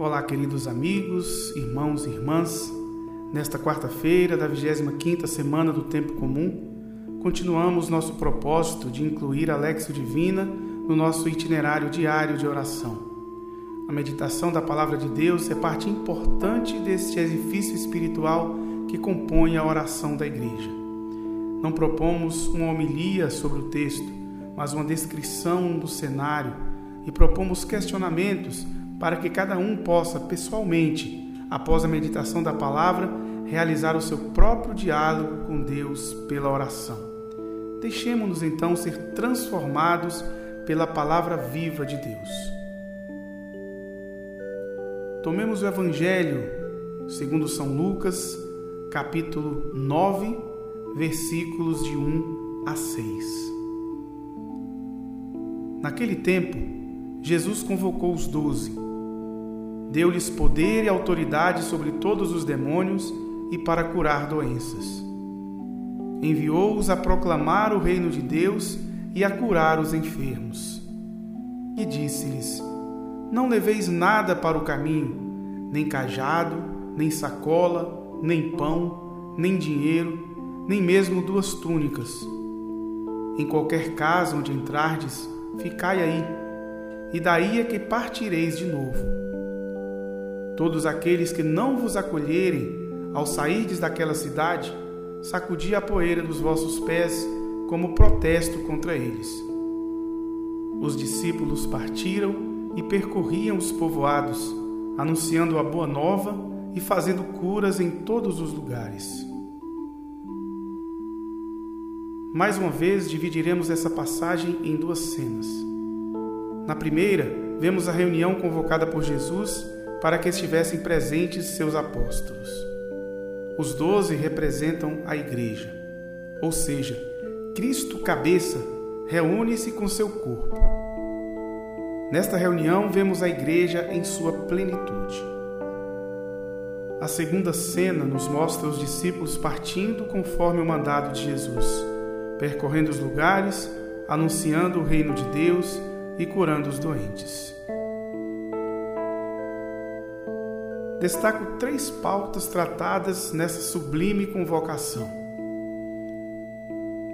Olá, queridos amigos, irmãos e irmãs. Nesta quarta-feira da 25ª semana do tempo comum, continuamos nosso propósito de incluir a Lexio Divina no nosso itinerário diário de oração. A meditação da palavra de Deus é parte importante deste edifício espiritual que compõe a oração da igreja. Não propomos uma homilia sobre o texto, mas uma descrição do cenário e propomos questionamentos para que cada um possa pessoalmente, após a meditação da palavra, realizar o seu próprio diálogo com Deus pela oração. Deixemos-nos então ser transformados pela palavra viva de Deus. Tomemos o Evangelho segundo São Lucas, capítulo 9, versículos de 1 a 6. Naquele tempo, Jesus convocou os doze Deu-lhes poder e autoridade sobre todos os demônios e para curar doenças. Enviou-os a proclamar o reino de Deus e a curar os enfermos. E disse-lhes: Não leveis nada para o caminho, nem cajado, nem sacola, nem pão, nem dinheiro, nem mesmo duas túnicas. Em qualquer casa onde entrardes, ficai aí, e daí é que partireis de novo. Todos aqueles que não vos acolherem ao sairdes daquela cidade, sacudi a poeira dos vossos pés como protesto contra eles. Os discípulos partiram e percorriam os povoados, anunciando a boa nova e fazendo curas em todos os lugares. Mais uma vez, dividiremos essa passagem em duas cenas. Na primeira, vemos a reunião convocada por Jesus para que estivessem presentes seus apóstolos. Os doze representam a Igreja, ou seja, Cristo, cabeça, reúne-se com seu corpo. Nesta reunião, vemos a Igreja em sua plenitude. A segunda cena nos mostra os discípulos partindo conforme o mandado de Jesus, percorrendo os lugares, anunciando o reino de Deus e curando os doentes. Destaco três pautas tratadas nessa sublime convocação.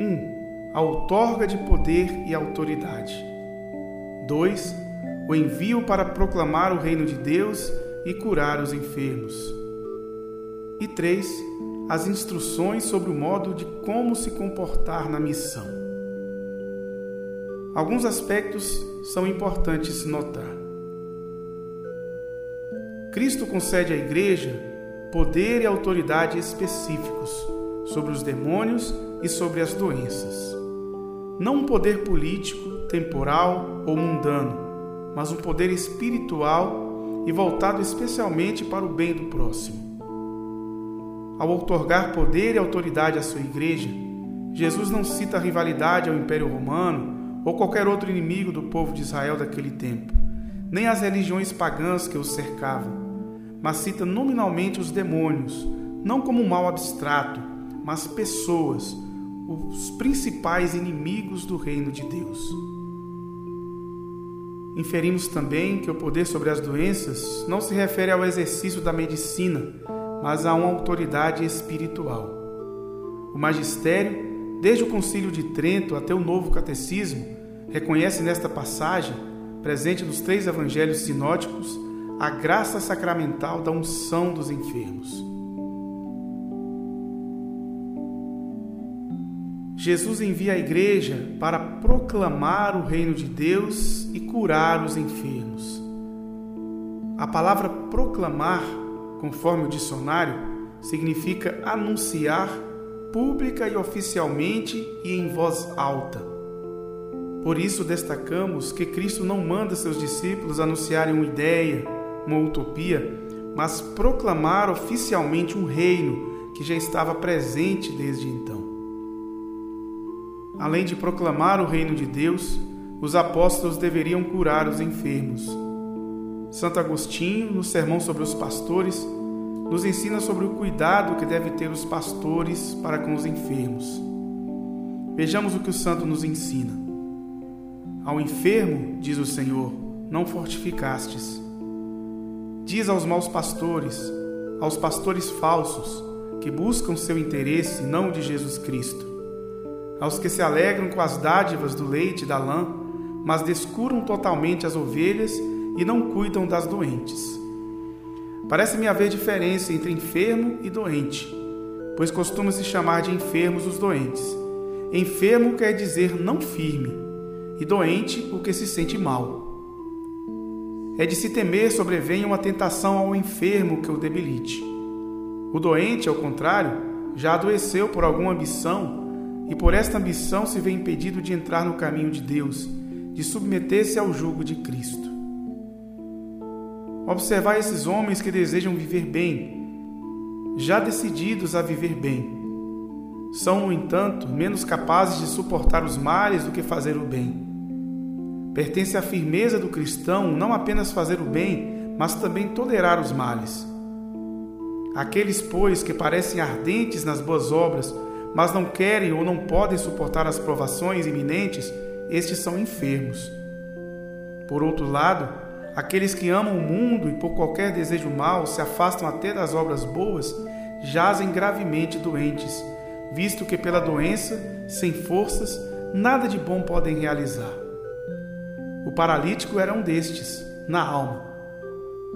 1. Um, a outorga de poder e autoridade. 2. O envio para proclamar o reino de Deus e curar os enfermos. E 3. As instruções sobre o modo de como se comportar na missão. Alguns aspectos são importantes notar. Cristo concede à Igreja poder e autoridade específicos sobre os demônios e sobre as doenças. Não um poder político, temporal ou mundano, mas um poder espiritual e voltado especialmente para o bem do próximo. Ao outorgar poder e autoridade à sua Igreja, Jesus não cita rivalidade ao Império Romano ou qualquer outro inimigo do povo de Israel daquele tempo, nem as religiões pagãs que os cercavam mas cita nominalmente os demônios, não como um mal abstrato, mas pessoas, os principais inimigos do reino de Deus. Inferimos também que o poder sobre as doenças não se refere ao exercício da medicina, mas a uma autoridade espiritual. O magistério, desde o Concílio de Trento até o Novo Catecismo, reconhece nesta passagem, presente nos três evangelhos sinóticos, a graça sacramental da unção dos enfermos. Jesus envia a igreja para proclamar o reino de Deus e curar os enfermos. A palavra proclamar, conforme o dicionário, significa anunciar pública e oficialmente e em voz alta. Por isso destacamos que Cristo não manda seus discípulos anunciarem uma ideia, uma utopia, mas proclamar oficialmente um reino que já estava presente desde então. Além de proclamar o reino de Deus, os apóstolos deveriam curar os enfermos. Santo Agostinho, no Sermão sobre os Pastores, nos ensina sobre o cuidado que deve ter os pastores para com os enfermos. Vejamos o que o santo nos ensina. Ao enfermo, diz o Senhor, não fortificastes, Diz aos maus pastores, aos pastores falsos, que buscam seu interesse e não o de Jesus Cristo, aos que se alegram com as dádivas do leite e da lã, mas descuram totalmente as ovelhas e não cuidam das doentes. Parece-me haver diferença entre enfermo e doente, pois costuma-se chamar de enfermos os doentes. Enfermo quer dizer não firme, e doente o que se sente mal. É de se temer sobrevenha uma tentação ao enfermo que o debilite. O doente, ao contrário, já adoeceu por alguma ambição e por esta ambição se vê impedido de entrar no caminho de Deus, de submeter-se ao jugo de Cristo. Observar esses homens que desejam viver bem, já decididos a viver bem. São, no entanto, menos capazes de suportar os males do que fazer o bem. Pertence à firmeza do cristão não apenas fazer o bem, mas também tolerar os males. Aqueles, pois, que parecem ardentes nas boas obras, mas não querem ou não podem suportar as provações iminentes, estes são enfermos. Por outro lado, Aqueles que amam o mundo e por qualquer desejo mau se afastam até das obras boas, jazem gravemente doentes, visto que pela doença, sem forças, nada de bom podem realizar. O paralítico era um destes, na alma.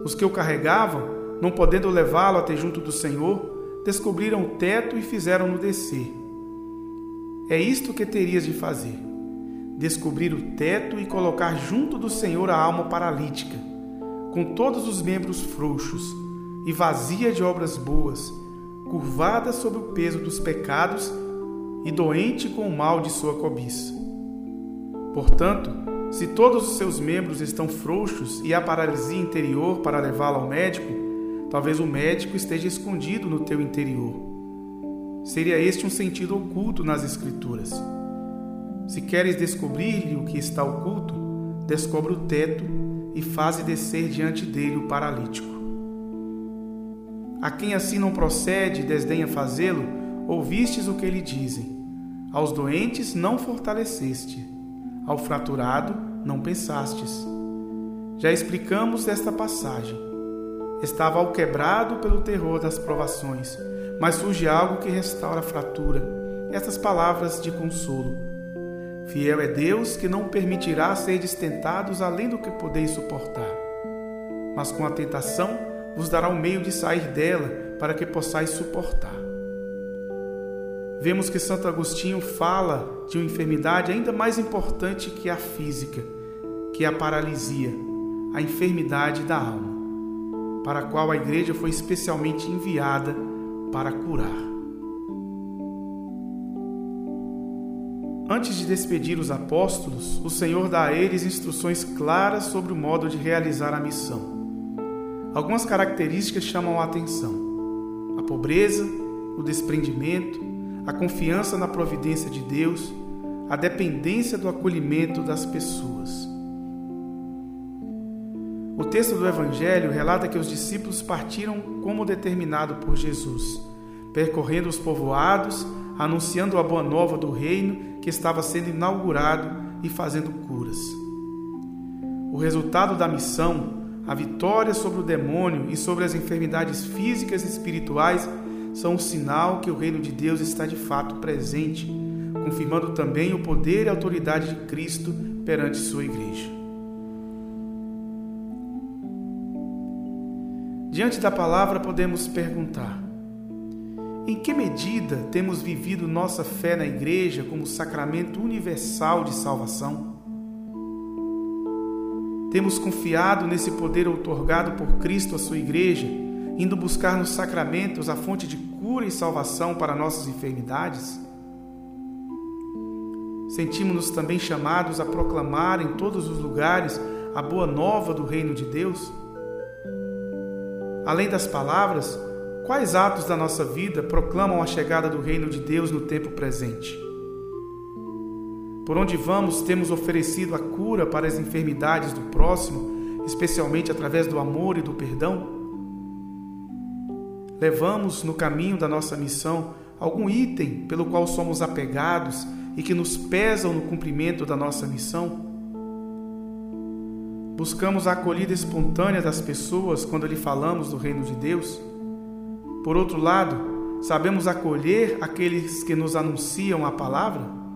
Os que o carregavam, não podendo levá-lo até junto do Senhor, descobriram o teto e fizeram-no descer. É isto que terias de fazer descobrir o teto e colocar junto do Senhor a alma paralítica, com todos os membros frouxos e vazia de obras boas, curvada sob o peso dos pecados e doente com o mal de sua cobiça. Portanto, se todos os seus membros estão frouxos e há paralisia interior para levá-la ao médico, talvez o médico esteja escondido no teu interior. Seria este um sentido oculto nas Escrituras. Se queres descobrir-lhe o que está oculto, descobre o teto e faze descer diante dele o paralítico. A quem assim não procede e desdenha fazê-lo, ouvistes o que lhe dizem. Aos doentes não fortaleceste, ao fraturado não pensastes. Já explicamos esta passagem. Estava ao quebrado pelo terror das provações, mas surge algo que restaura a fratura. Estas palavras de consolo Fiel é Deus que não permitirá ser tentados além do que podeis suportar. Mas com a tentação vos dará o um meio de sair dela para que possais suportar. Vemos que Santo Agostinho fala de uma enfermidade ainda mais importante que a física, que é a paralisia, a enfermidade da alma, para a qual a igreja foi especialmente enviada para curar. Antes de despedir os apóstolos, o Senhor dá a eles instruções claras sobre o modo de realizar a missão. Algumas características chamam a atenção: a pobreza, o desprendimento, a confiança na providência de Deus, a dependência do acolhimento das pessoas. O texto do Evangelho relata que os discípulos partiram como determinado por Jesus, percorrendo os povoados, anunciando a boa nova do reino que estava sendo inaugurado e fazendo curas. O resultado da missão, a vitória sobre o demônio e sobre as enfermidades físicas e espirituais, são um sinal que o reino de Deus está de fato presente, confirmando também o poder e autoridade de Cristo perante sua igreja. Diante da palavra, podemos perguntar: em que medida temos vivido nossa fé na Igreja como sacramento universal de salvação? Temos confiado nesse poder outorgado por Cristo à sua Igreja, indo buscar nos sacramentos a fonte de cura e salvação para nossas enfermidades? Sentimos-nos também chamados a proclamar em todos os lugares a boa nova do Reino de Deus? Além das palavras, Quais atos da nossa vida proclamam a chegada do reino de Deus no tempo presente? Por onde vamos, temos oferecido a cura para as enfermidades do próximo, especialmente através do amor e do perdão? Levamos no caminho da nossa missão algum item pelo qual somos apegados e que nos pesam no cumprimento da nossa missão? Buscamos a acolhida espontânea das pessoas quando lhe falamos do reino de Deus? Por outro lado, sabemos acolher aqueles que nos anunciam a palavra?